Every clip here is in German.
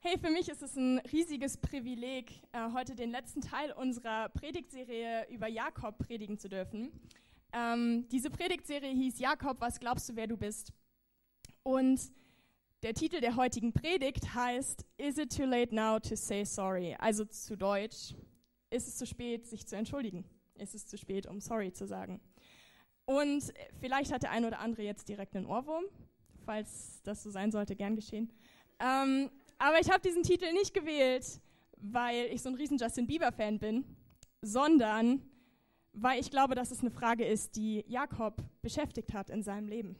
Hey, für mich ist es ein riesiges Privileg, äh, heute den letzten Teil unserer Predigtserie über Jakob predigen zu dürfen. Ähm, diese Predigtserie hieß Jakob, was glaubst du, wer du bist? Und der Titel der heutigen Predigt heißt Is it too late now to say sorry? Also zu Deutsch, ist es zu spät, sich zu entschuldigen? Ist es zu spät, um sorry zu sagen? Und vielleicht hat der eine oder andere jetzt direkt einen Ohrwurm. Falls das so sein sollte, gern geschehen. Ähm, aber ich habe diesen Titel nicht gewählt, weil ich so ein riesen Justin Bieber-Fan bin, sondern weil ich glaube, dass es eine Frage ist, die Jakob beschäftigt hat in seinem Leben.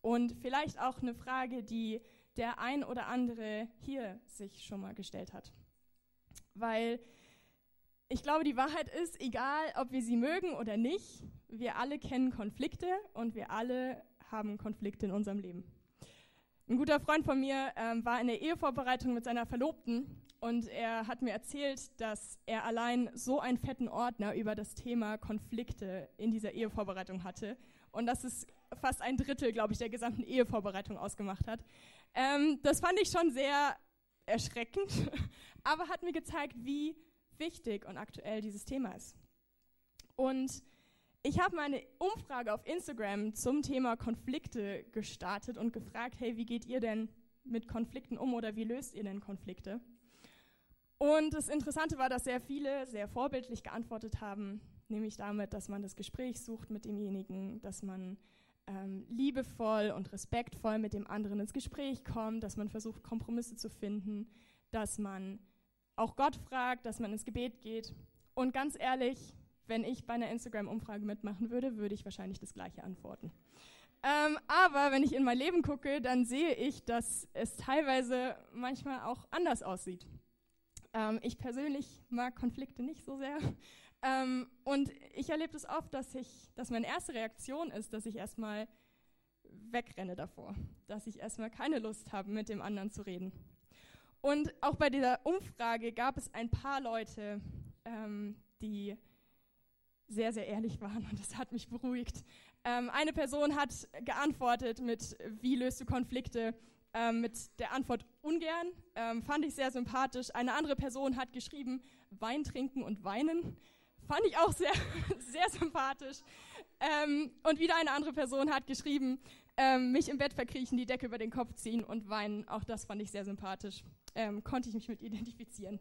Und vielleicht auch eine Frage, die der ein oder andere hier sich schon mal gestellt hat. Weil ich glaube, die Wahrheit ist, egal ob wir sie mögen oder nicht, wir alle kennen Konflikte und wir alle haben Konflikte in unserem Leben. Ein guter Freund von mir ähm, war in der Ehevorbereitung mit seiner Verlobten und er hat mir erzählt, dass er allein so einen fetten Ordner über das Thema Konflikte in dieser Ehevorbereitung hatte und dass es fast ein Drittel, glaube ich, der gesamten Ehevorbereitung ausgemacht hat. Ähm, das fand ich schon sehr erschreckend, aber hat mir gezeigt, wie wichtig und aktuell dieses Thema ist. Und ich habe meine Umfrage auf Instagram zum Thema Konflikte gestartet und gefragt, hey, wie geht ihr denn mit Konflikten um oder wie löst ihr denn Konflikte? Und das Interessante war, dass sehr viele sehr vorbildlich geantwortet haben, nämlich damit, dass man das Gespräch sucht mit demjenigen, dass man ähm, liebevoll und respektvoll mit dem anderen ins Gespräch kommt, dass man versucht, Kompromisse zu finden, dass man auch Gott fragt, dass man ins Gebet geht. Und ganz ehrlich, wenn ich bei einer Instagram-Umfrage mitmachen würde, würde ich wahrscheinlich das gleiche antworten. Ähm, aber wenn ich in mein Leben gucke, dann sehe ich, dass es teilweise manchmal auch anders aussieht. Ähm, ich persönlich mag Konflikte nicht so sehr. Ähm, und ich erlebe es das oft, dass, ich, dass meine erste Reaktion ist, dass ich erstmal wegrenne davor, dass ich erstmal keine Lust habe, mit dem anderen zu reden. Und auch bei dieser Umfrage gab es ein paar Leute, ähm, die sehr, sehr ehrlich waren und das hat mich beruhigt. Ähm, eine Person hat geantwortet mit, wie löst du Konflikte? Ähm, mit der Antwort ungern, ähm, fand ich sehr sympathisch. Eine andere Person hat geschrieben, Wein trinken und weinen. Fand ich auch sehr, sehr sympathisch. Ähm, und wieder eine andere Person hat geschrieben, ähm, mich im Bett verkriechen, die Decke über den Kopf ziehen und weinen. Auch das fand ich sehr sympathisch. Ähm, konnte ich mich mit identifizieren.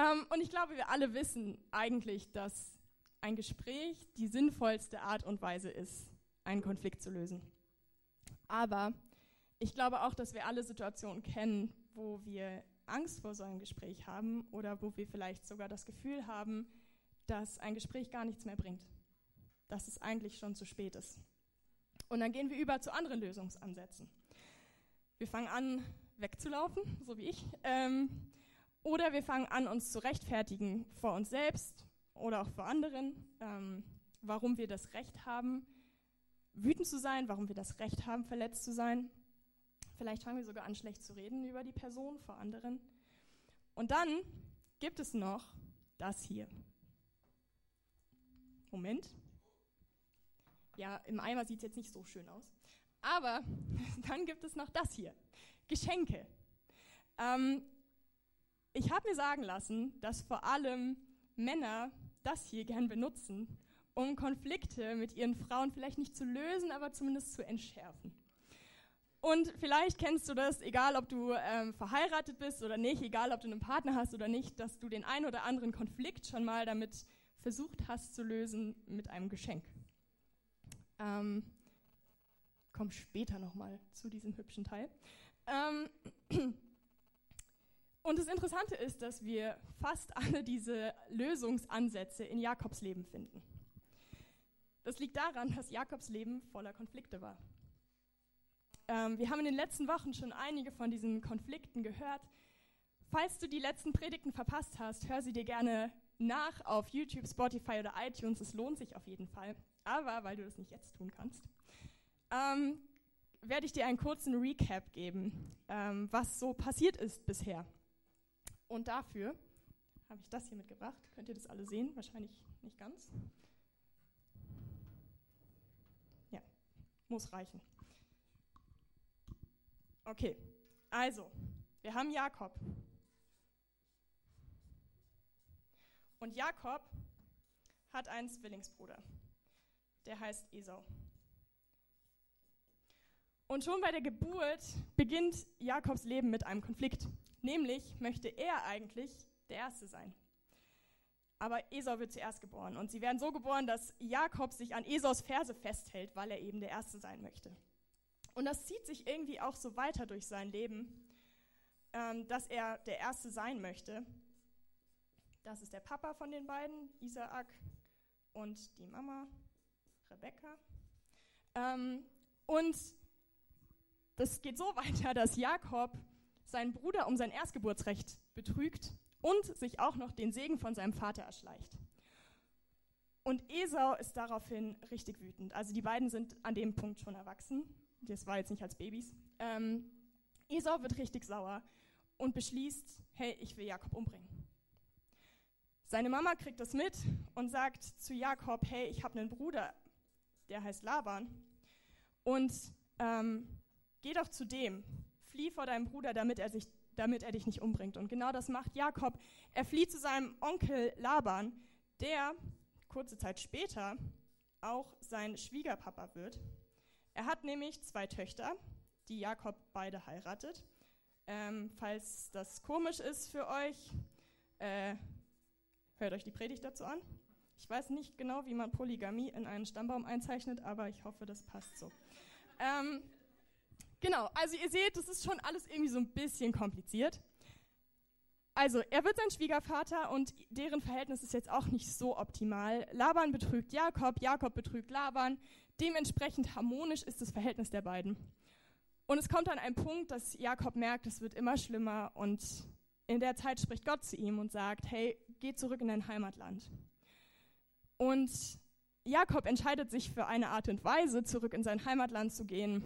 Ähm, und ich glaube, wir alle wissen eigentlich, dass ein Gespräch die sinnvollste Art und Weise ist, einen Konflikt zu lösen. Aber ich glaube auch, dass wir alle Situationen kennen, wo wir Angst vor so einem Gespräch haben oder wo wir vielleicht sogar das Gefühl haben, dass ein Gespräch gar nichts mehr bringt, dass es eigentlich schon zu spät ist. Und dann gehen wir über zu anderen Lösungsansätzen. Wir fangen an, wegzulaufen, so wie ich, ähm, oder wir fangen an, uns zu rechtfertigen vor uns selbst oder auch vor anderen, ähm, warum wir das Recht haben, wütend zu sein, warum wir das Recht haben, verletzt zu sein. Vielleicht fangen wir sogar an, schlecht zu reden über die Person vor anderen. Und dann gibt es noch das hier. Moment. Ja, im Eimer sieht es jetzt nicht so schön aus. Aber dann gibt es noch das hier. Geschenke. Ähm, ich habe mir sagen lassen, dass vor allem Männer das hier gern benutzen, um Konflikte mit ihren Frauen vielleicht nicht zu lösen, aber zumindest zu entschärfen. Und vielleicht kennst du das, egal ob du ähm, verheiratet bist oder nicht, egal ob du einen Partner hast oder nicht, dass du den einen oder anderen Konflikt schon mal damit versucht hast zu lösen mit einem Geschenk. Ähm, komm später nochmal zu diesem hübschen Teil. Ähm, und das Interessante ist, dass wir fast alle diese Lösungsansätze in Jakobs Leben finden. Das liegt daran, dass Jakobs Leben voller Konflikte war. Ähm, wir haben in den letzten Wochen schon einige von diesen Konflikten gehört. Falls du die letzten Predigten verpasst hast, hör sie dir gerne nach auf YouTube, Spotify oder iTunes. Es lohnt sich auf jeden Fall. Aber weil du das nicht jetzt tun kannst, ähm, werde ich dir einen kurzen Recap geben, ähm, was so passiert ist bisher. Und dafür habe ich das hier mitgebracht. Könnt ihr das alle sehen? Wahrscheinlich nicht ganz. Ja, muss reichen. Okay, also, Wir haben Jakob. Und Jakob hat einen Zwillingsbruder, der heißt Esau. Und schon bei der Geburt beginnt Jakobs Leben mit einem Konflikt. Nämlich möchte er eigentlich der Erste sein. Aber Esau wird zuerst geboren. Und sie werden so geboren, dass Jakob sich an Esaus Ferse festhält, weil er eben der Erste sein möchte. Und das zieht sich irgendwie auch so weiter durch sein Leben, ähm, dass er der Erste sein möchte. Das ist der Papa von den beiden, Isaak, und die Mama, Rebekka. Ähm, und das geht so weiter, dass Jakob seinen Bruder um sein Erstgeburtsrecht betrügt und sich auch noch den Segen von seinem Vater erschleicht. Und Esau ist daraufhin richtig wütend. Also die beiden sind an dem Punkt schon erwachsen. Das war jetzt nicht als Babys. Ähm, Esau wird richtig sauer und beschließt, hey, ich will Jakob umbringen. Seine Mama kriegt das mit und sagt zu Jakob, hey, ich habe einen Bruder, der heißt Laban. Und ähm, geh doch zu dem, flieh vor deinem Bruder, damit er, sich, damit er dich nicht umbringt. Und genau das macht Jakob. Er flieht zu seinem Onkel Laban, der kurze Zeit später auch sein Schwiegerpapa wird. Er hat nämlich zwei Töchter, die Jakob beide heiratet. Ähm, falls das komisch ist für euch, äh, Hört euch die Predigt dazu an. Ich weiß nicht genau, wie man Polygamie in einen Stammbaum einzeichnet, aber ich hoffe, das passt so. Ähm, genau, also ihr seht, das ist schon alles irgendwie so ein bisschen kompliziert. Also, er wird sein Schwiegervater und deren Verhältnis ist jetzt auch nicht so optimal. Laban betrügt Jakob, Jakob betrügt Laban. Dementsprechend harmonisch ist das Verhältnis der beiden. Und es kommt an einen Punkt, dass Jakob merkt, es wird immer schlimmer und in der Zeit spricht Gott zu ihm und sagt, hey, geh zurück in dein Heimatland. Und Jakob entscheidet sich für eine Art und Weise, zurück in sein Heimatland zu gehen,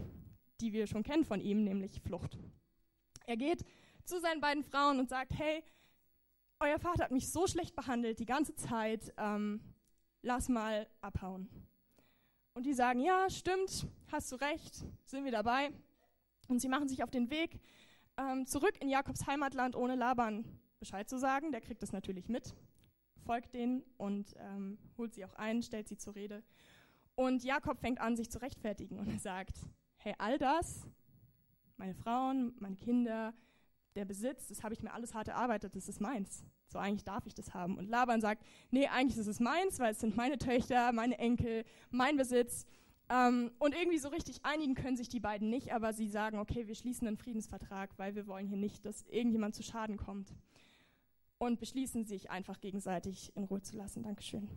die wir schon kennen von ihm, nämlich Flucht. Er geht zu seinen beiden Frauen und sagt, hey, euer Vater hat mich so schlecht behandelt die ganze Zeit, ähm, lass mal abhauen. Und die sagen, ja, stimmt, hast du recht, sind wir dabei. Und sie machen sich auf den Weg ähm, zurück in Jakobs Heimatland, ohne Laban Bescheid zu sagen. Der kriegt das natürlich mit, folgt denen und ähm, holt sie auch ein, stellt sie zur Rede. Und Jakob fängt an, sich zu rechtfertigen und er sagt, hey, all das, meine Frauen, meine Kinder, der Besitz, das habe ich mir alles hart erarbeitet, das ist meins. So eigentlich darf ich das haben. Und Laban sagt, nee, eigentlich ist es meins, weil es sind meine Töchter, meine Enkel, mein Besitz. Ähm, und irgendwie so richtig einigen können sich die beiden nicht, aber sie sagen, okay, wir schließen einen Friedensvertrag, weil wir wollen hier nicht, dass irgendjemand zu Schaden kommt. Und beschließen sich einfach gegenseitig in Ruhe zu lassen. Dankeschön.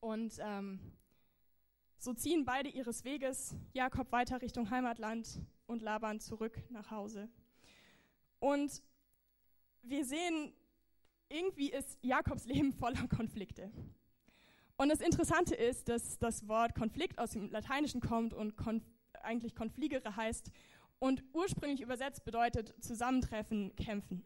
Und ähm, so ziehen beide ihres Weges, Jakob weiter Richtung Heimatland und Laban zurück nach Hause. Und wir sehen, irgendwie ist Jakobs Leben voller Konflikte. Und das Interessante ist, dass das Wort Konflikt aus dem Lateinischen kommt und konf eigentlich konfligere heißt und ursprünglich übersetzt bedeutet zusammentreffen, kämpfen.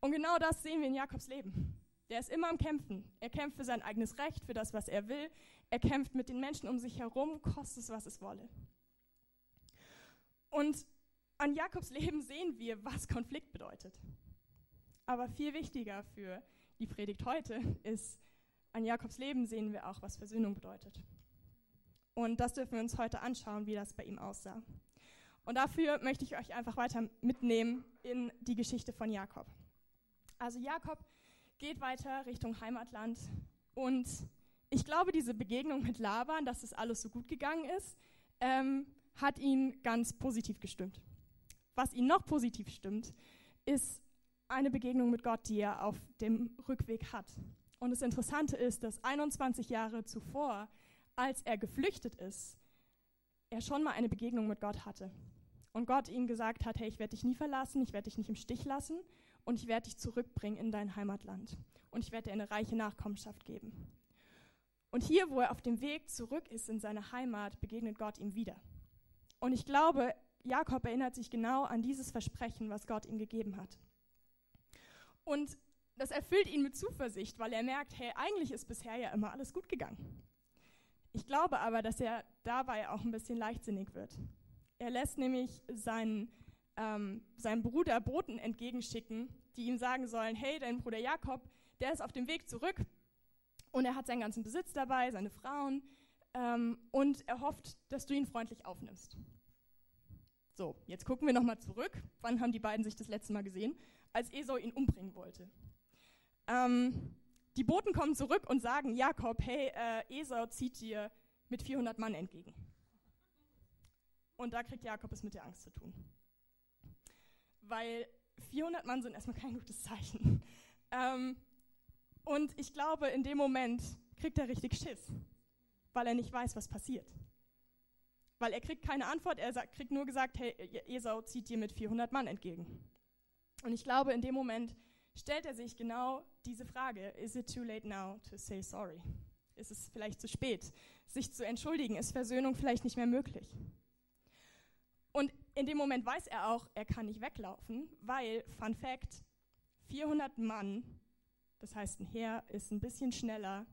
Und genau das sehen wir in Jakobs Leben. Der ist immer am Kämpfen. Er kämpft für sein eigenes Recht, für das, was er will. Er kämpft mit den Menschen um sich herum, kostet es, was es wolle. Und an Jakobs Leben sehen wir, was Konflikt bedeutet. Aber viel wichtiger für die Predigt heute ist, an Jakobs Leben sehen wir auch, was Versöhnung bedeutet. Und das dürfen wir uns heute anschauen, wie das bei ihm aussah. Und dafür möchte ich euch einfach weiter mitnehmen in die Geschichte von Jakob. Also Jakob geht weiter Richtung Heimatland und ich glaube, diese Begegnung mit Laban, dass es alles so gut gegangen ist, ähm, hat ihn ganz positiv gestimmt. Was ihn noch positiv stimmt, ist eine Begegnung mit Gott, die er auf dem Rückweg hat. Und das Interessante ist, dass 21 Jahre zuvor, als er geflüchtet ist, er schon mal eine Begegnung mit Gott hatte. Und Gott ihm gesagt hat, hey, ich werde dich nie verlassen, ich werde dich nicht im Stich lassen und ich werde dich zurückbringen in dein Heimatland. Und ich werde dir eine reiche Nachkommenschaft geben. Und hier, wo er auf dem Weg zurück ist in seine Heimat, begegnet Gott ihm wieder. Und ich glaube, Jakob erinnert sich genau an dieses Versprechen, was Gott ihm gegeben hat. Und das erfüllt ihn mit Zuversicht, weil er merkt, hey, eigentlich ist bisher ja immer alles gut gegangen. Ich glaube aber, dass er dabei auch ein bisschen leichtsinnig wird. Er lässt nämlich seinen ähm, seinem Bruder Boten entgegenschicken, die ihm sagen sollen, hey, dein Bruder Jakob, der ist auf dem Weg zurück und er hat seinen ganzen Besitz dabei, seine Frauen, ähm, und er hofft, dass du ihn freundlich aufnimmst. So, jetzt gucken wir nochmal zurück. Wann haben die beiden sich das letzte Mal gesehen? Als Esau ihn umbringen wollte. Ähm, die Boten kommen zurück und sagen Jakob, hey, äh, Esau zieht dir mit 400 Mann entgegen. Und da kriegt Jakob es mit der Angst zu tun. Weil 400 Mann sind erstmal kein gutes Zeichen. Ähm, und ich glaube, in dem Moment kriegt er richtig Schiss, weil er nicht weiß, was passiert. Weil er kriegt keine Antwort, er sagt, kriegt nur gesagt, hey, Esau zieht dir mit 400 Mann entgegen. Und ich glaube, in dem Moment stellt er sich genau diese Frage, is it too late now to say sorry? Ist es vielleicht zu spät, sich zu entschuldigen? Ist Versöhnung vielleicht nicht mehr möglich? Und in dem Moment weiß er auch, er kann nicht weglaufen, weil, Fun Fact, 400 Mann das heißt, ein Heer ist ein bisschen schneller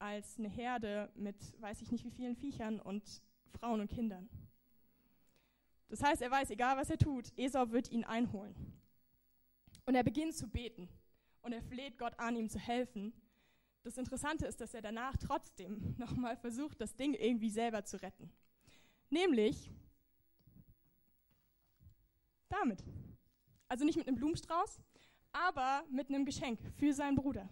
als eine Herde mit weiß ich nicht wie vielen Viechern und Frauen und Kindern. Das heißt, er weiß, egal was er tut, Esau wird ihn einholen. Und er beginnt zu beten und er fleht Gott an, ihm zu helfen. Das Interessante ist, dass er danach trotzdem nochmal versucht, das Ding irgendwie selber zu retten. Nämlich damit. Also nicht mit einem Blumenstrauß, aber mit einem Geschenk für seinen Bruder.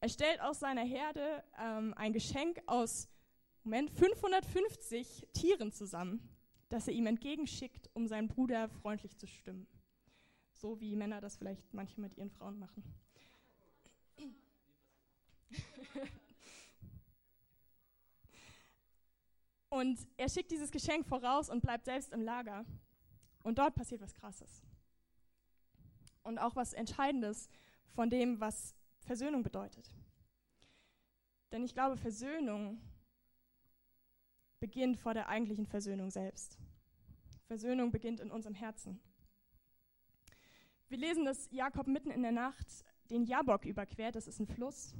Er stellt aus seiner Herde ähm, ein Geschenk aus Moment, 550 Tieren zusammen, das er ihm entgegenschickt, um seinen Bruder freundlich zu stimmen. So wie Männer das vielleicht manchmal mit ihren Frauen machen. und er schickt dieses Geschenk voraus und bleibt selbst im Lager. Und dort passiert was Krasses und auch was Entscheidendes von dem, was Versöhnung bedeutet. Denn ich glaube, Versöhnung beginnt vor der eigentlichen Versöhnung selbst. Versöhnung beginnt in unserem Herzen. Wir lesen, dass Jakob mitten in der Nacht den Jabok überquert. Das ist ein Fluss.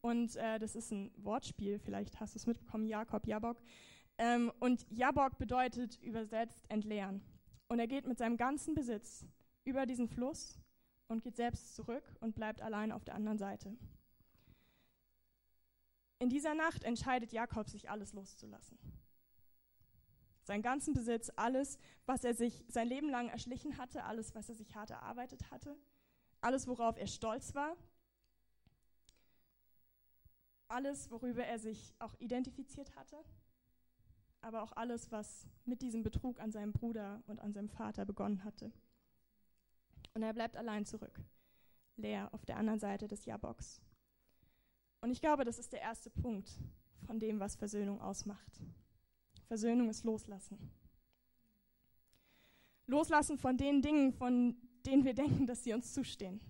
Und äh, das ist ein Wortspiel, vielleicht hast du es mitbekommen, Jakob, Jabok. Ähm, und Jabok bedeutet übersetzt entleeren. Und er geht mit seinem ganzen Besitz über diesen Fluss und geht selbst zurück und bleibt allein auf der anderen Seite. In dieser Nacht entscheidet Jakob, sich alles loszulassen. Seinen ganzen Besitz, alles, was er sich sein Leben lang erschlichen hatte, alles, was er sich hart erarbeitet hatte, alles, worauf er stolz war, alles, worüber er sich auch identifiziert hatte, aber auch alles, was mit diesem Betrug an seinem Bruder und an seinem Vater begonnen hatte. Und er bleibt allein zurück, leer auf der anderen Seite des Jaboks. Und ich glaube, das ist der erste Punkt von dem, was Versöhnung ausmacht. Versöhnung ist Loslassen. Loslassen von den Dingen, von denen wir denken, dass sie uns zustehen.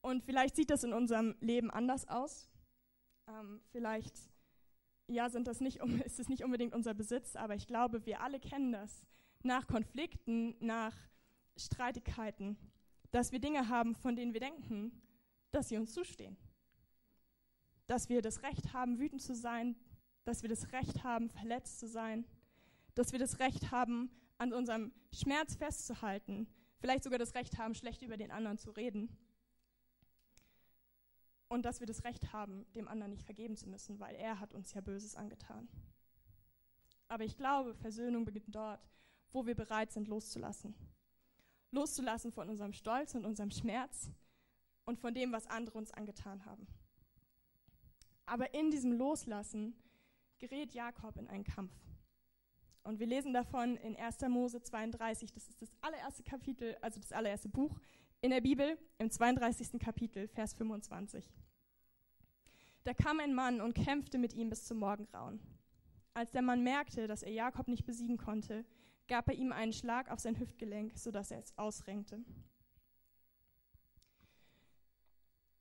Und vielleicht sieht das in unserem Leben anders aus. Ähm, vielleicht ja, sind das nicht, ist es nicht unbedingt unser Besitz, aber ich glaube, wir alle kennen das. Nach Konflikten, nach Streitigkeiten, dass wir Dinge haben, von denen wir denken, dass sie uns zustehen. Dass wir das Recht haben, wütend zu sein, dass wir das Recht haben, verletzt zu sein, dass wir das Recht haben, an unserem Schmerz festzuhalten, vielleicht sogar das Recht haben, schlecht über den anderen zu reden. Und dass wir das Recht haben, dem anderen nicht vergeben zu müssen, weil er hat uns ja Böses angetan. Aber ich glaube, Versöhnung beginnt dort, wo wir bereit sind, loszulassen loszulassen von unserem Stolz und unserem Schmerz und von dem, was andere uns angetan haben. Aber in diesem Loslassen gerät Jakob in einen Kampf. Und wir lesen davon in 1. Mose 32, das ist das allererste Kapitel, also das allererste Buch in der Bibel, im 32. Kapitel, Vers 25. Da kam ein Mann und kämpfte mit ihm bis zum Morgengrauen. Als der Mann merkte, dass er Jakob nicht besiegen konnte, gab er ihm einen Schlag auf sein Hüftgelenk, sodass er es ausrenkte.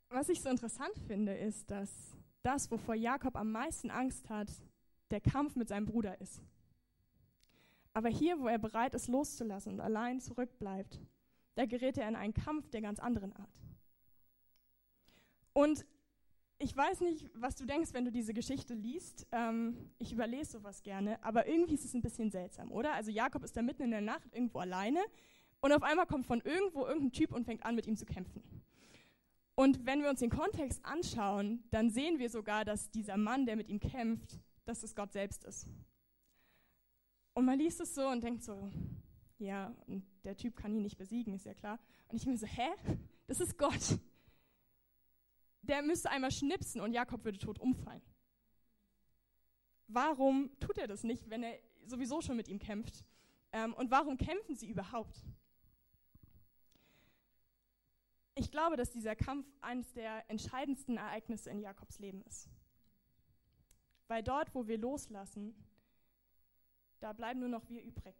Was ich so interessant finde, ist, dass das, wovor Jakob am meisten Angst hat, der Kampf mit seinem Bruder ist. Aber hier, wo er bereit ist, loszulassen und allein zurückbleibt, da gerät er in einen Kampf der ganz anderen Art. Und ich weiß nicht, was du denkst, wenn du diese Geschichte liest. Ähm, ich überlese sowas gerne, aber irgendwie ist es ein bisschen seltsam, oder? Also Jakob ist da mitten in der Nacht irgendwo alleine und auf einmal kommt von irgendwo irgendein Typ und fängt an, mit ihm zu kämpfen. Und wenn wir uns den Kontext anschauen, dann sehen wir sogar, dass dieser Mann, der mit ihm kämpft, dass es Gott selbst ist. Und man liest es so und denkt so, ja, und der Typ kann ihn nicht besiegen, ist ja klar. Und ich mir so, hä? Das ist Gott der müsste einmal schnipsen und Jakob würde tot umfallen. Warum tut er das nicht, wenn er sowieso schon mit ihm kämpft? Ähm, und warum kämpfen sie überhaupt? Ich glaube, dass dieser Kampf eines der entscheidendsten Ereignisse in Jakobs Leben ist. Weil dort, wo wir loslassen, da bleiben nur noch wir übrig.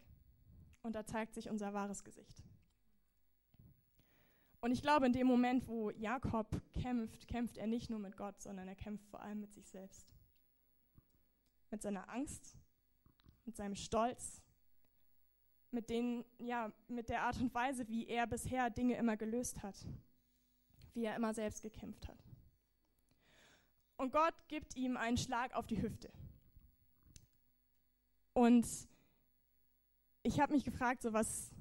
Und da zeigt sich unser wahres Gesicht. Und ich glaube, in dem Moment, wo Jakob kämpft, kämpft er nicht nur mit Gott, sondern er kämpft vor allem mit sich selbst. Mit seiner Angst, mit seinem Stolz, mit, den, ja, mit der Art und Weise, wie er bisher Dinge immer gelöst hat, wie er immer selbst gekämpft hat. Und Gott gibt ihm einen Schlag auf die Hüfte. Und ich habe mich gefragt, so was,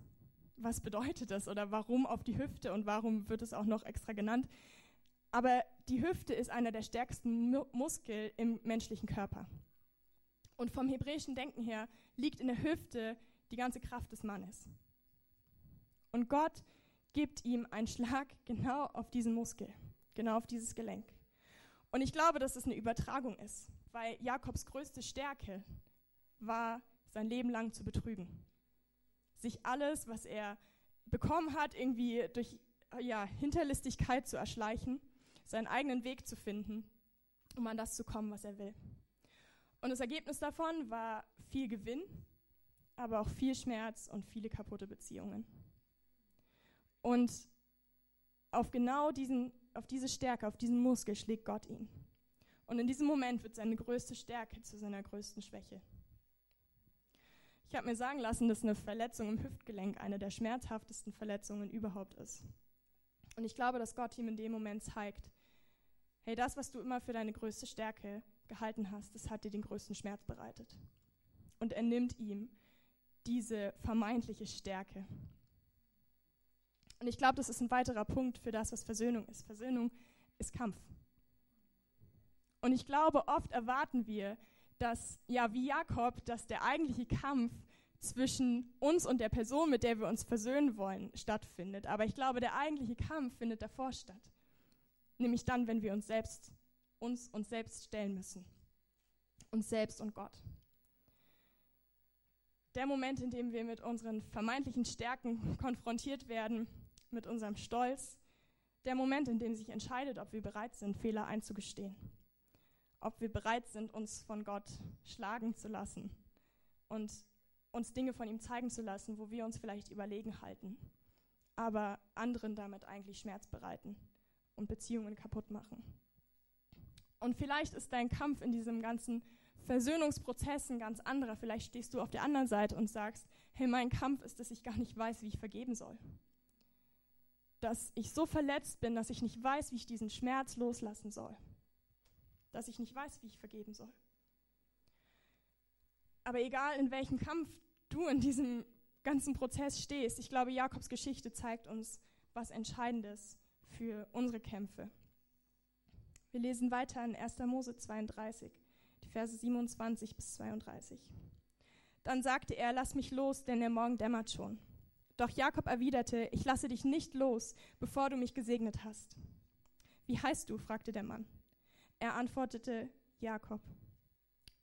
was bedeutet das oder warum auf die Hüfte und warum wird es auch noch extra genannt. Aber die Hüfte ist einer der stärksten Mu Muskel im menschlichen Körper. Und vom hebräischen Denken her liegt in der Hüfte die ganze Kraft des Mannes. Und Gott gibt ihm einen Schlag genau auf diesen Muskel, genau auf dieses Gelenk. Und ich glaube, dass es eine Übertragung ist, weil Jakobs größte Stärke war, sein Leben lang zu betrügen sich alles, was er bekommen hat, irgendwie durch ja, Hinterlistigkeit zu erschleichen, seinen eigenen Weg zu finden, um an das zu kommen, was er will. Und das Ergebnis davon war viel Gewinn, aber auch viel Schmerz und viele kaputte Beziehungen. Und auf genau diesen, auf diese Stärke, auf diesen Muskel schlägt Gott ihn. Und in diesem Moment wird seine größte Stärke zu seiner größten Schwäche. Ich habe mir sagen lassen, dass eine Verletzung im Hüftgelenk eine der schmerzhaftesten Verletzungen überhaupt ist. Und ich glaube, dass Gott ihm in dem Moment zeigt, hey, das, was du immer für deine größte Stärke gehalten hast, das hat dir den größten Schmerz bereitet. Und er nimmt ihm diese vermeintliche Stärke. Und ich glaube, das ist ein weiterer Punkt für das, was Versöhnung ist. Versöhnung ist Kampf. Und ich glaube, oft erwarten wir, dass, ja, wie Jakob, dass der eigentliche Kampf zwischen uns und der Person, mit der wir uns versöhnen wollen, stattfindet. Aber ich glaube, der eigentliche Kampf findet davor statt. Nämlich dann, wenn wir uns selbst, uns uns selbst stellen müssen. Uns selbst und Gott. Der Moment, in dem wir mit unseren vermeintlichen Stärken konfrontiert werden, mit unserem Stolz, der Moment, in dem sich entscheidet, ob wir bereit sind, Fehler einzugestehen ob wir bereit sind, uns von Gott schlagen zu lassen und uns Dinge von ihm zeigen zu lassen, wo wir uns vielleicht überlegen halten, aber anderen damit eigentlich Schmerz bereiten und Beziehungen kaputt machen. Und vielleicht ist dein Kampf in diesem ganzen Versöhnungsprozess ein ganz anderer. Vielleicht stehst du auf der anderen Seite und sagst, hey, mein Kampf ist, dass ich gar nicht weiß, wie ich vergeben soll. Dass ich so verletzt bin, dass ich nicht weiß, wie ich diesen Schmerz loslassen soll dass ich nicht weiß, wie ich vergeben soll. Aber egal, in welchem Kampf du in diesem ganzen Prozess stehst, ich glaube, Jakobs Geschichte zeigt uns was Entscheidendes für unsere Kämpfe. Wir lesen weiter in 1. Mose 32, die Verse 27 bis 32. Dann sagte er, lass mich los, denn der Morgen dämmert schon. Doch Jakob erwiderte, ich lasse dich nicht los, bevor du mich gesegnet hast. Wie heißt du? fragte der Mann. Er antwortete, Jakob.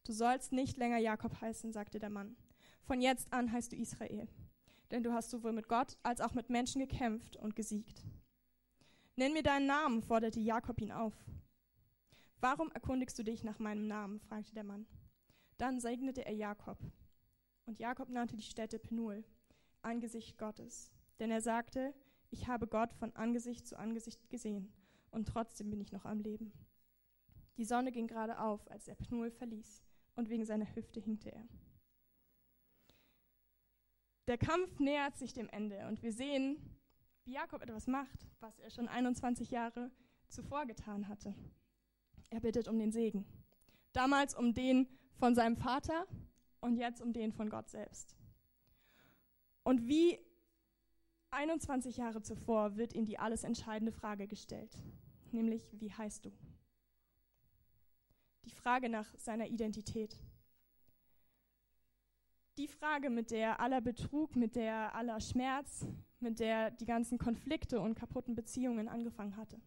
Du sollst nicht länger Jakob heißen, sagte der Mann. Von jetzt an heißt du Israel, denn du hast sowohl mit Gott als auch mit Menschen gekämpft und gesiegt. Nenn mir deinen Namen, forderte Jakob ihn auf. Warum erkundigst du dich nach meinem Namen? fragte der Mann. Dann segnete er Jakob. Und Jakob nannte die Stätte Penuel, Angesicht Gottes. Denn er sagte, ich habe Gott von Angesicht zu Angesicht gesehen, und trotzdem bin ich noch am Leben. Die Sonne ging gerade auf, als er Pnuel verließ, und wegen seiner Hüfte hinkte er. Der Kampf nähert sich dem Ende und wir sehen, wie Jakob etwas macht, was er schon 21 Jahre zuvor getan hatte. Er bittet um den Segen. Damals um den von seinem Vater und jetzt um den von Gott selbst. Und wie 21 Jahre zuvor wird ihm die alles entscheidende Frage gestellt, nämlich wie heißt du? Die Frage nach seiner Identität. Die Frage, mit der aller Betrug, mit der aller Schmerz, mit der die ganzen Konflikte und kaputten Beziehungen angefangen hatte.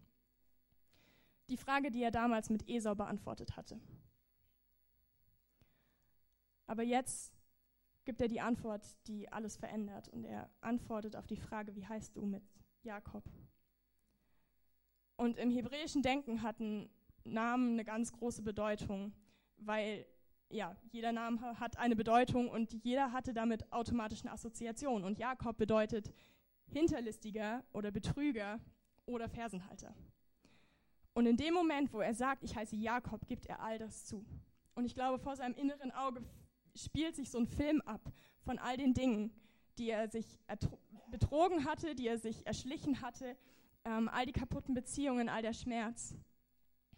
Die Frage, die er damals mit Esau beantwortet hatte. Aber jetzt gibt er die Antwort, die alles verändert. Und er antwortet auf die Frage, wie heißt du mit Jakob? Und im hebräischen Denken hatten Namen eine ganz große Bedeutung, weil ja, jeder Name hat eine Bedeutung und jeder hatte damit automatisch eine Assoziation. Und Jakob bedeutet Hinterlistiger oder Betrüger oder Fersenhalter. Und in dem Moment, wo er sagt, ich heiße Jakob, gibt er all das zu. Und ich glaube, vor seinem inneren Auge spielt sich so ein Film ab von all den Dingen, die er sich betrogen hatte, die er sich erschlichen hatte, ähm, all die kaputten Beziehungen, all der Schmerz.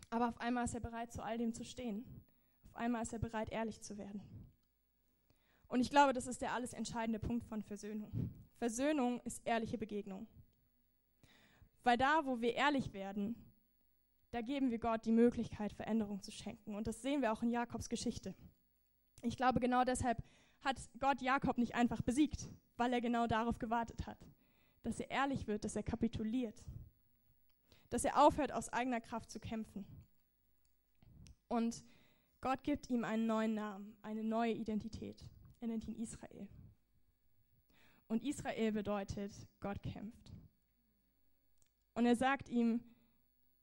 Aber auf einmal ist er bereit, zu all dem zu stehen. Auf einmal ist er bereit, ehrlich zu werden. Und ich glaube, das ist der alles entscheidende Punkt von Versöhnung. Versöhnung ist ehrliche Begegnung. Weil da, wo wir ehrlich werden, da geben wir Gott die Möglichkeit, Veränderung zu schenken. Und das sehen wir auch in Jakobs Geschichte. Ich glaube, genau deshalb hat Gott Jakob nicht einfach besiegt, weil er genau darauf gewartet hat, dass er ehrlich wird, dass er kapituliert, dass er aufhört, aus eigener Kraft zu kämpfen. Und Gott gibt ihm einen neuen Namen, eine neue Identität. Er nennt ihn Israel. Und Israel bedeutet, Gott kämpft. Und er sagt ihm,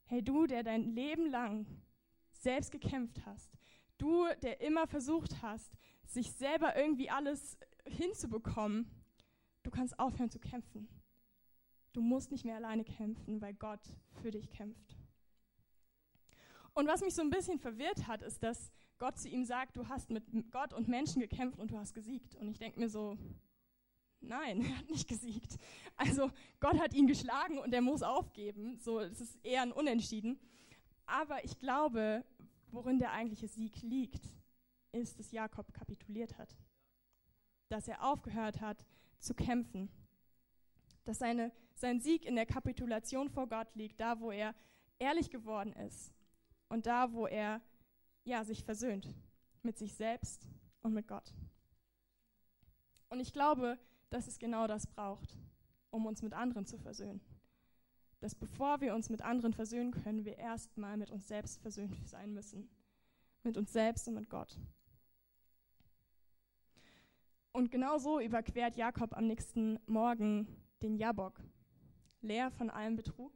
hey du, der dein Leben lang selbst gekämpft hast, du, der immer versucht hast, sich selber irgendwie alles hinzubekommen, du kannst aufhören zu kämpfen. Du musst nicht mehr alleine kämpfen, weil Gott für dich kämpft. Und was mich so ein bisschen verwirrt hat, ist, dass Gott zu ihm sagt, du hast mit Gott und Menschen gekämpft und du hast gesiegt. Und ich denke mir so, nein, er hat nicht gesiegt. Also Gott hat ihn geschlagen und er muss aufgeben. So, es ist eher ein Unentschieden. Aber ich glaube, worin der eigentliche Sieg liegt, ist, dass Jakob kapituliert hat. Dass er aufgehört hat zu kämpfen. Dass seine, sein Sieg in der Kapitulation vor Gott liegt, da wo er ehrlich geworden ist und da wo er ja, sich versöhnt mit sich selbst und mit Gott. Und ich glaube, dass es genau das braucht, um uns mit anderen zu versöhnen dass bevor wir uns mit anderen versöhnen können, wir erstmal mit uns selbst versöhnt sein müssen. Mit uns selbst und mit Gott. Und genau so überquert Jakob am nächsten Morgen den Jabok, leer von allem Betrug,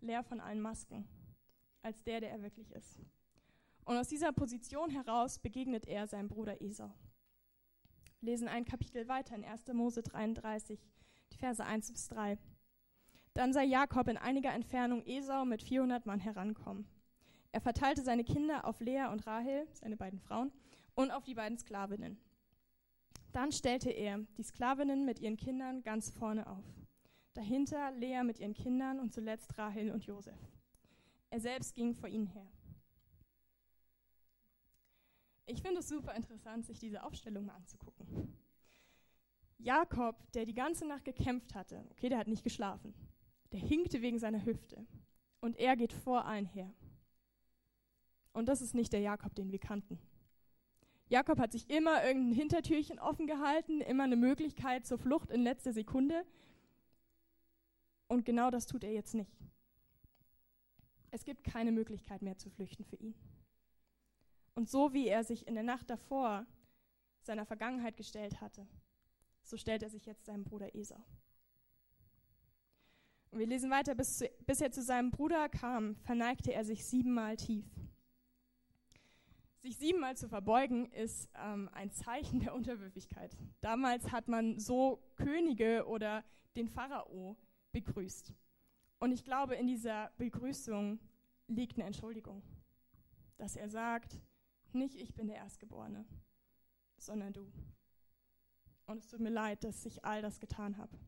leer von allen Masken, als der, der er wirklich ist. Und aus dieser Position heraus begegnet er seinem Bruder Esau. Wir lesen ein Kapitel weiter in 1. Mose 33, die Verse 1 bis 3. Dann sah Jakob in einiger Entfernung Esau mit 400 Mann herankommen. Er verteilte seine Kinder auf Lea und Rahel, seine beiden Frauen, und auf die beiden Sklavinnen. Dann stellte er die Sklavinnen mit ihren Kindern ganz vorne auf. Dahinter Lea mit ihren Kindern und zuletzt Rahel und Josef. Er selbst ging vor ihnen her. Ich finde es super interessant, sich diese Aufstellung mal anzugucken. Jakob, der die ganze Nacht gekämpft hatte, okay, der hat nicht geschlafen, der hinkte wegen seiner Hüfte. Und er geht vor allen her. Und das ist nicht der Jakob, den wir kannten. Jakob hat sich immer irgendein Hintertürchen offen gehalten, immer eine Möglichkeit zur Flucht in letzter Sekunde. Und genau das tut er jetzt nicht. Es gibt keine Möglichkeit mehr zu flüchten für ihn. Und so wie er sich in der Nacht davor seiner Vergangenheit gestellt hatte, so stellt er sich jetzt seinem Bruder Esau. Und wir lesen weiter, bis, zu, bis er zu seinem Bruder kam, verneigte er sich siebenmal tief. Sich siebenmal zu verbeugen ist ähm, ein Zeichen der Unterwürfigkeit. Damals hat man so Könige oder den Pharao begrüßt. Und ich glaube, in dieser Begrüßung liegt eine Entschuldigung, dass er sagt, nicht ich bin der Erstgeborene, sondern du. Und es tut mir leid, dass ich all das getan habe.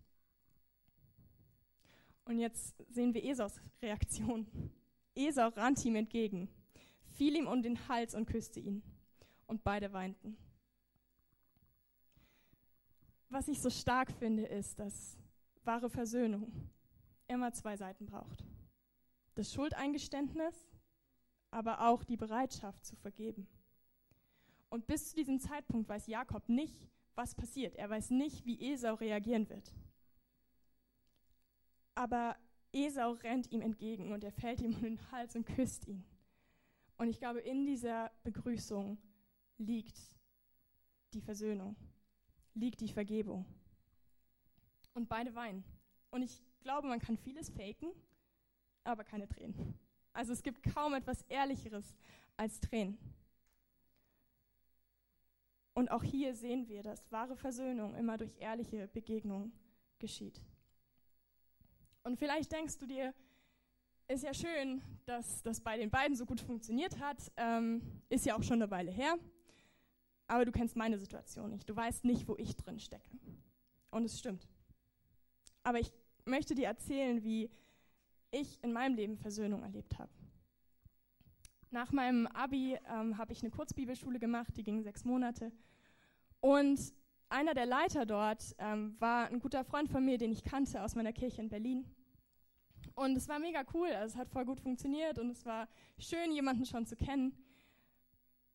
Und jetzt sehen wir Esaus Reaktion. Esau rannte ihm entgegen, fiel ihm um den Hals und küsste ihn. Und beide weinten. Was ich so stark finde, ist, dass wahre Versöhnung immer zwei Seiten braucht. Das Schuldeingeständnis, aber auch die Bereitschaft zu vergeben. Und bis zu diesem Zeitpunkt weiß Jakob nicht, was passiert. Er weiß nicht, wie Esau reagieren wird. Aber Esau rennt ihm entgegen und er fällt ihm um den Hals und küsst ihn. Und ich glaube, in dieser Begrüßung liegt die Versöhnung, liegt die Vergebung. Und beide weinen. Und ich glaube, man kann vieles faken, aber keine Tränen. Also es gibt kaum etwas Ehrlicheres als Tränen. Und auch hier sehen wir, dass wahre Versöhnung immer durch ehrliche Begegnung geschieht. Und vielleicht denkst du dir, ist ja schön, dass das bei den beiden so gut funktioniert hat. Ähm, ist ja auch schon eine Weile her. Aber du kennst meine Situation nicht. Du weißt nicht, wo ich drin stecke. Und es stimmt. Aber ich möchte dir erzählen, wie ich in meinem Leben Versöhnung erlebt habe. Nach meinem Abi ähm, habe ich eine Kurzbibelschule gemacht, die ging sechs Monate. Und einer der Leiter dort ähm, war ein guter Freund von mir, den ich kannte aus meiner Kirche in Berlin. Und es war mega cool, also es hat voll gut funktioniert und es war schön, jemanden schon zu kennen,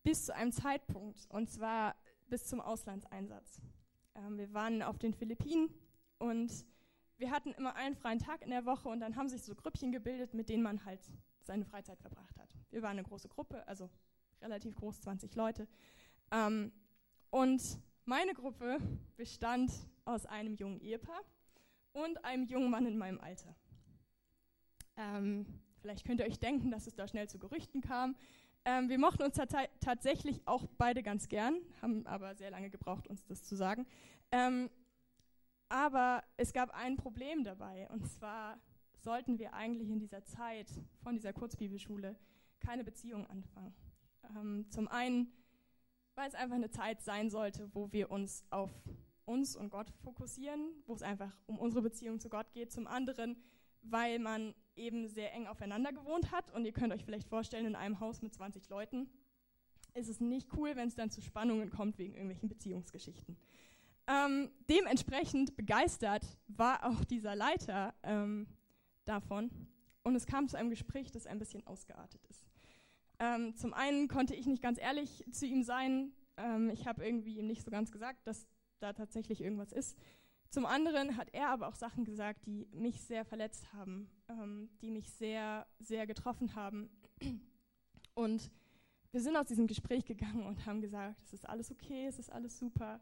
bis zu einem Zeitpunkt, und zwar bis zum Auslandseinsatz. Ähm, wir waren auf den Philippinen und wir hatten immer einen freien Tag in der Woche und dann haben sich so Grüppchen gebildet, mit denen man halt seine Freizeit verbracht hat. Wir waren eine große Gruppe, also relativ groß, 20 Leute. Ähm, und meine Gruppe bestand aus einem jungen Ehepaar und einem jungen Mann in meinem Alter. Ähm, vielleicht könnt ihr euch denken, dass es da schnell zu Gerüchten kam. Ähm, wir mochten uns tatsächlich auch beide ganz gern, haben aber sehr lange gebraucht, uns das zu sagen. Ähm, aber es gab ein Problem dabei, und zwar sollten wir eigentlich in dieser Zeit von dieser Kurzbibelschule keine Beziehung anfangen. Ähm, zum einen, weil es einfach eine Zeit sein sollte, wo wir uns auf uns und Gott fokussieren, wo es einfach um unsere Beziehung zu Gott geht. Zum anderen, weil man eben sehr eng aufeinander gewohnt hat. Und ihr könnt euch vielleicht vorstellen, in einem Haus mit 20 Leuten ist es nicht cool, wenn es dann zu Spannungen kommt wegen irgendwelchen Beziehungsgeschichten. Ähm, dementsprechend begeistert war auch dieser Leiter ähm, davon. Und es kam zu einem Gespräch, das ein bisschen ausgeartet ist. Ähm, zum einen konnte ich nicht ganz ehrlich zu ihm sein. Ähm, ich habe irgendwie ihm nicht so ganz gesagt, dass da tatsächlich irgendwas ist. Zum anderen hat er aber auch Sachen gesagt, die mich sehr verletzt haben, ähm, die mich sehr, sehr getroffen haben. Und wir sind aus diesem Gespräch gegangen und haben gesagt, es ist alles okay, es ist alles super,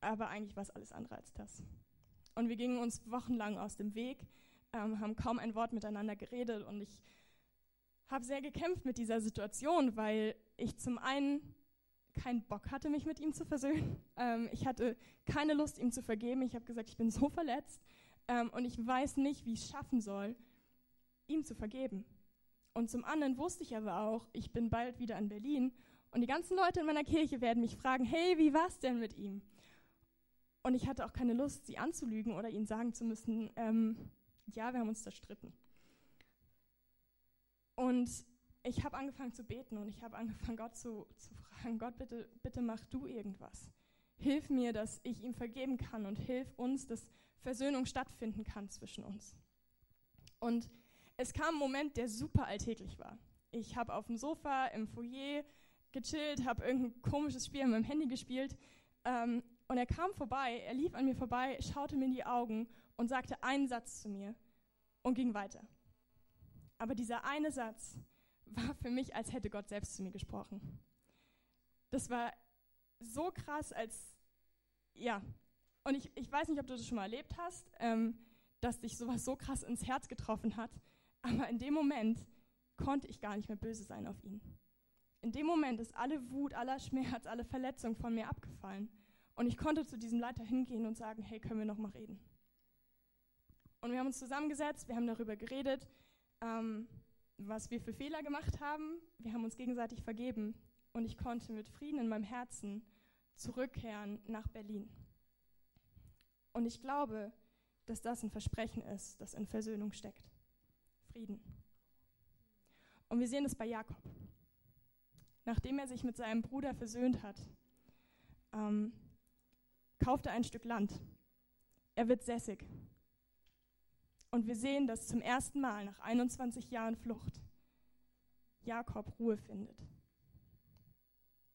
aber eigentlich war es alles andere als das. Und wir gingen uns wochenlang aus dem Weg, ähm, haben kaum ein Wort miteinander geredet und ich habe sehr gekämpft mit dieser Situation, weil ich zum einen keinen Bock hatte, mich mit ihm zu versöhnen. Ähm, ich hatte keine Lust, ihm zu vergeben. Ich habe gesagt, ich bin so verletzt ähm, und ich weiß nicht, wie ich es schaffen soll, ihm zu vergeben. Und zum anderen wusste ich aber auch, ich bin bald wieder in Berlin und die ganzen Leute in meiner Kirche werden mich fragen, hey, wie war es denn mit ihm? Und ich hatte auch keine Lust, sie anzulügen oder ihnen sagen zu müssen, ähm, ja, wir haben uns zerstritten. Und ich habe angefangen zu beten und ich habe angefangen, Gott zu, zu fragen, Gott, bitte, bitte mach du irgendwas. Hilf mir, dass ich ihm vergeben kann und hilf uns, dass Versöhnung stattfinden kann zwischen uns. Und es kam ein Moment, der super alltäglich war. Ich habe auf dem Sofa im Foyer gechillt, habe irgendein komisches Spiel mit meinem Handy gespielt ähm, und er kam vorbei, er lief an mir vorbei, schaute mir in die Augen und sagte einen Satz zu mir und ging weiter. Aber dieser eine Satz war für mich, als hätte Gott selbst zu mir gesprochen. Das war so krass, als, ja, und ich, ich weiß nicht, ob du das schon mal erlebt hast, ähm, dass dich sowas so krass ins Herz getroffen hat, aber in dem Moment konnte ich gar nicht mehr böse sein auf ihn. In dem Moment ist alle Wut, aller Schmerz, alle Verletzung von mir abgefallen. Und ich konnte zu diesem Leiter hingehen und sagen, hey, können wir noch mal reden? Und wir haben uns zusammengesetzt, wir haben darüber geredet, ähm, was wir für Fehler gemacht haben. Wir haben uns gegenseitig vergeben und ich konnte mit Frieden in meinem Herzen zurückkehren nach Berlin. Und ich glaube, dass das ein Versprechen ist, das in Versöhnung steckt. Frieden. Und wir sehen es bei Jakob. nachdem er sich mit seinem Bruder versöhnt hat, ähm, kauft er ein Stück Land. Er wird sässig. Und wir sehen, dass zum ersten Mal nach 21 Jahren Flucht Jakob Ruhe findet,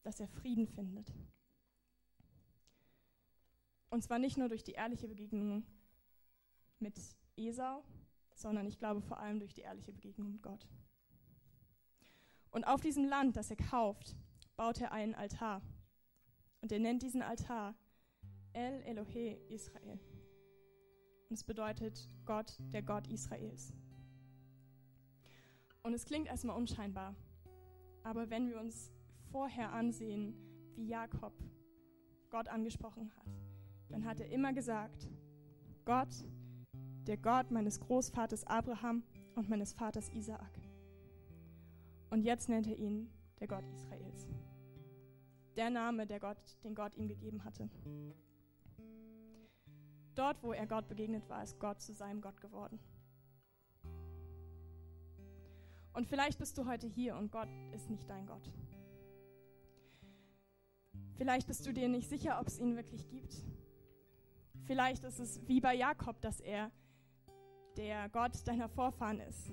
dass er Frieden findet. Und zwar nicht nur durch die ehrliche Begegnung mit Esau, sondern ich glaube vor allem durch die ehrliche Begegnung mit Gott. Und auf diesem Land, das er kauft, baut er einen Altar. Und er nennt diesen Altar El Elohe Israel. Und es bedeutet Gott, der Gott Israels. Und es klingt erstmal unscheinbar. Aber wenn wir uns vorher ansehen, wie Jakob Gott angesprochen hat, dann hat er immer gesagt, Gott, der Gott meines Großvaters Abraham und meines Vaters Isaak. Und jetzt nennt er ihn der Gott Israels. Der Name, der Gott, den Gott ihm gegeben hatte. Dort, wo er Gott begegnet war, ist Gott zu seinem Gott geworden. Und vielleicht bist du heute hier und Gott ist nicht dein Gott. Vielleicht bist du dir nicht sicher, ob es ihn wirklich gibt. Vielleicht ist es wie bei Jakob, dass er der Gott deiner Vorfahren ist.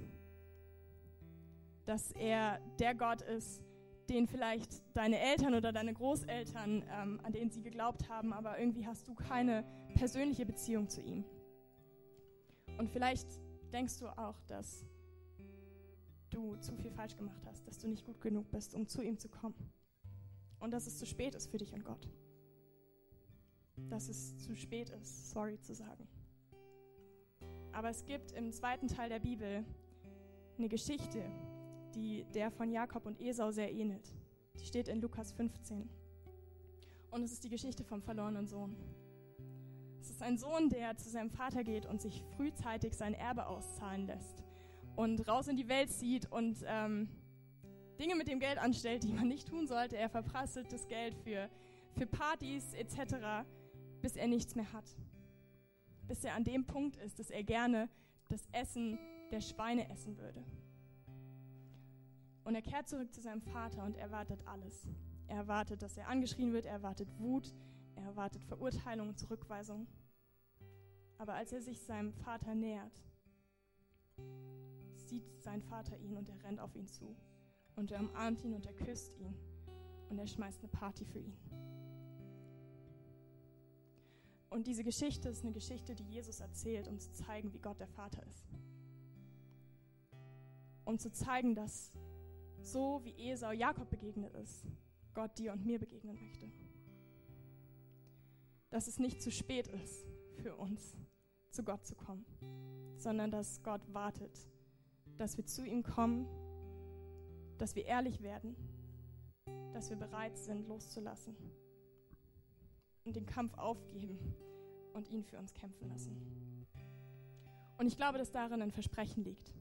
Dass er der Gott ist, den vielleicht deine Eltern oder deine Großeltern, ähm, an den sie geglaubt haben, aber irgendwie hast du keine persönliche Beziehung zu ihm. Und vielleicht denkst du auch, dass du zu viel falsch gemacht hast, dass du nicht gut genug bist, um zu ihm zu kommen. Und dass es zu spät ist für dich und Gott. Dass es zu spät ist, sorry zu sagen. Aber es gibt im zweiten Teil der Bibel eine Geschichte, die der von Jakob und Esau sehr ähnelt. Die steht in Lukas 15. Und es ist die Geschichte vom verlorenen Sohn. Es ist ein Sohn, der zu seinem Vater geht und sich frühzeitig sein Erbe auszahlen lässt und raus in die Welt zieht und ähm, Dinge mit dem Geld anstellt, die man nicht tun sollte. Er verprasselt das Geld für, für Partys etc., bis er nichts mehr hat. Bis er an dem Punkt ist, dass er gerne das Essen der Schweine essen würde. Und er kehrt zurück zu seinem Vater und erwartet alles. Er erwartet, dass er angeschrien wird, er erwartet Wut, er erwartet Verurteilung und Zurückweisung. Aber als er sich seinem Vater nähert, sieht sein Vater ihn und er rennt auf ihn zu. Und er umarmt ihn und er küsst ihn. Und er schmeißt eine Party für ihn. Und diese Geschichte ist eine Geschichte, die Jesus erzählt, um zu zeigen, wie Gott der Vater ist. Um zu zeigen, dass so wie Esau Jakob begegnet ist, Gott dir und mir begegnen möchte. Dass es nicht zu spät ist für uns, zu Gott zu kommen, sondern dass Gott wartet, dass wir zu ihm kommen, dass wir ehrlich werden, dass wir bereit sind, loszulassen und den Kampf aufgeben und ihn für uns kämpfen lassen. Und ich glaube, dass darin ein Versprechen liegt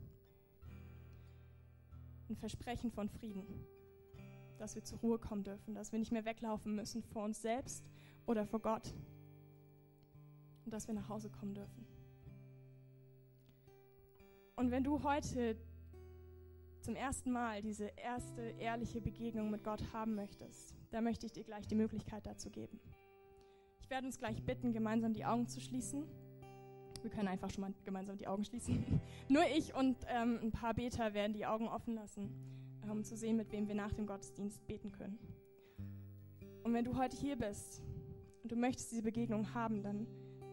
ein Versprechen von Frieden, dass wir zur Ruhe kommen dürfen, dass wir nicht mehr weglaufen müssen vor uns selbst oder vor Gott und dass wir nach Hause kommen dürfen. Und wenn du heute zum ersten Mal diese erste ehrliche Begegnung mit Gott haben möchtest, dann möchte ich dir gleich die Möglichkeit dazu geben. Ich werde uns gleich bitten, gemeinsam die Augen zu schließen. Wir können einfach schon mal gemeinsam die Augen schließen. Nur ich und ähm, ein paar Beter werden die Augen offen lassen, um zu sehen, mit wem wir nach dem Gottesdienst beten können. Und wenn du heute hier bist und du möchtest diese Begegnung haben, dann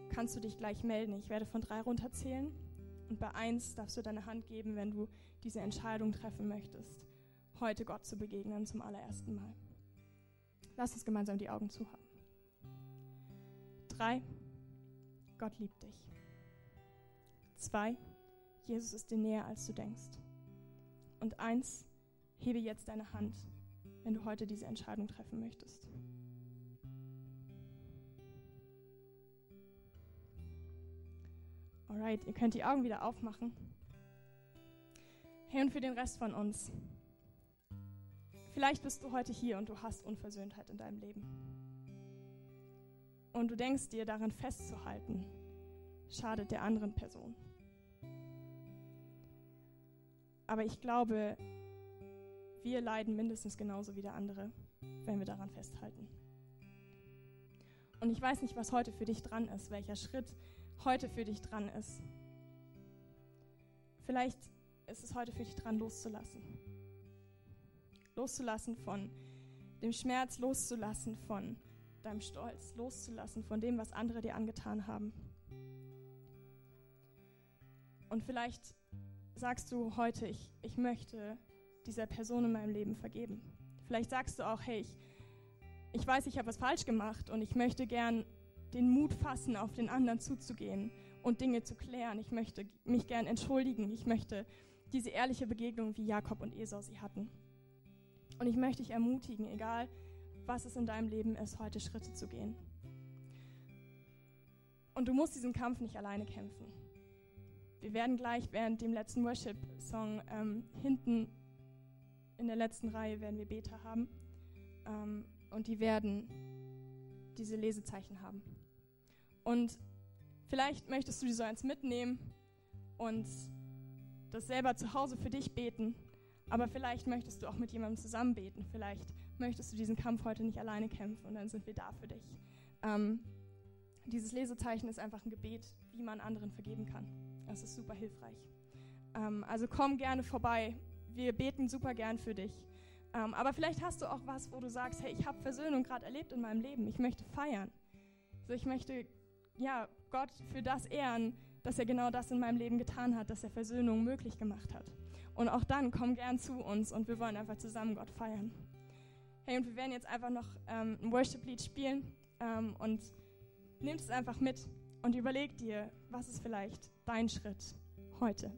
kannst du dich gleich melden. Ich werde von drei runterzählen und bei eins darfst du deine Hand geben, wenn du diese Entscheidung treffen möchtest, heute Gott zu begegnen zum allerersten Mal. Lass uns gemeinsam die Augen zu haben. Drei, Gott liebt dich. Zwei, Jesus ist dir näher, als du denkst. Und eins, hebe jetzt deine Hand, wenn du heute diese Entscheidung treffen möchtest. Alright, ihr könnt die Augen wieder aufmachen. Hey, und für den Rest von uns. Vielleicht bist du heute hier und du hast Unversöhntheit in deinem Leben. Und du denkst dir, daran festzuhalten, schadet der anderen Person. Aber ich glaube, wir leiden mindestens genauso wie der andere, wenn wir daran festhalten. Und ich weiß nicht, was heute für dich dran ist, welcher Schritt heute für dich dran ist. Vielleicht ist es heute für dich dran, loszulassen. Loszulassen von dem Schmerz, loszulassen von deinem Stolz, loszulassen von dem, was andere dir angetan haben. Und vielleicht sagst du heute, ich, ich möchte dieser Person in meinem Leben vergeben. Vielleicht sagst du auch, hey, ich, ich weiß, ich habe was falsch gemacht und ich möchte gern den Mut fassen, auf den anderen zuzugehen und Dinge zu klären. Ich möchte mich gern entschuldigen. Ich möchte diese ehrliche Begegnung, wie Jakob und Esau sie hatten. Und ich möchte dich ermutigen, egal was es in deinem Leben ist, heute Schritte zu gehen. Und du musst diesen Kampf nicht alleine kämpfen. Wir werden gleich während dem letzten Worship-Song ähm, hinten in der letzten Reihe werden wir Beter haben. Ähm, und die werden diese Lesezeichen haben. Und vielleicht möchtest du die so eins mitnehmen und das selber zu Hause für dich beten. Aber vielleicht möchtest du auch mit jemandem zusammen beten. Vielleicht möchtest du diesen Kampf heute nicht alleine kämpfen und dann sind wir da für dich. Ähm, dieses Lesezeichen ist einfach ein Gebet, wie man anderen vergeben kann. Das ist super hilfreich. Ähm, also komm gerne vorbei. Wir beten super gern für dich. Ähm, aber vielleicht hast du auch was, wo du sagst, hey, ich habe Versöhnung gerade erlebt in meinem Leben. Ich möchte feiern. Also ich möchte ja, Gott für das ehren, dass er genau das in meinem Leben getan hat, dass er Versöhnung möglich gemacht hat. Und auch dann komm gern zu uns und wir wollen einfach zusammen Gott feiern. Hey, und wir werden jetzt einfach noch ähm, ein Worship-Lied spielen ähm, und nimm es einfach mit und überleg dir, was ist vielleicht dein Schritt heute.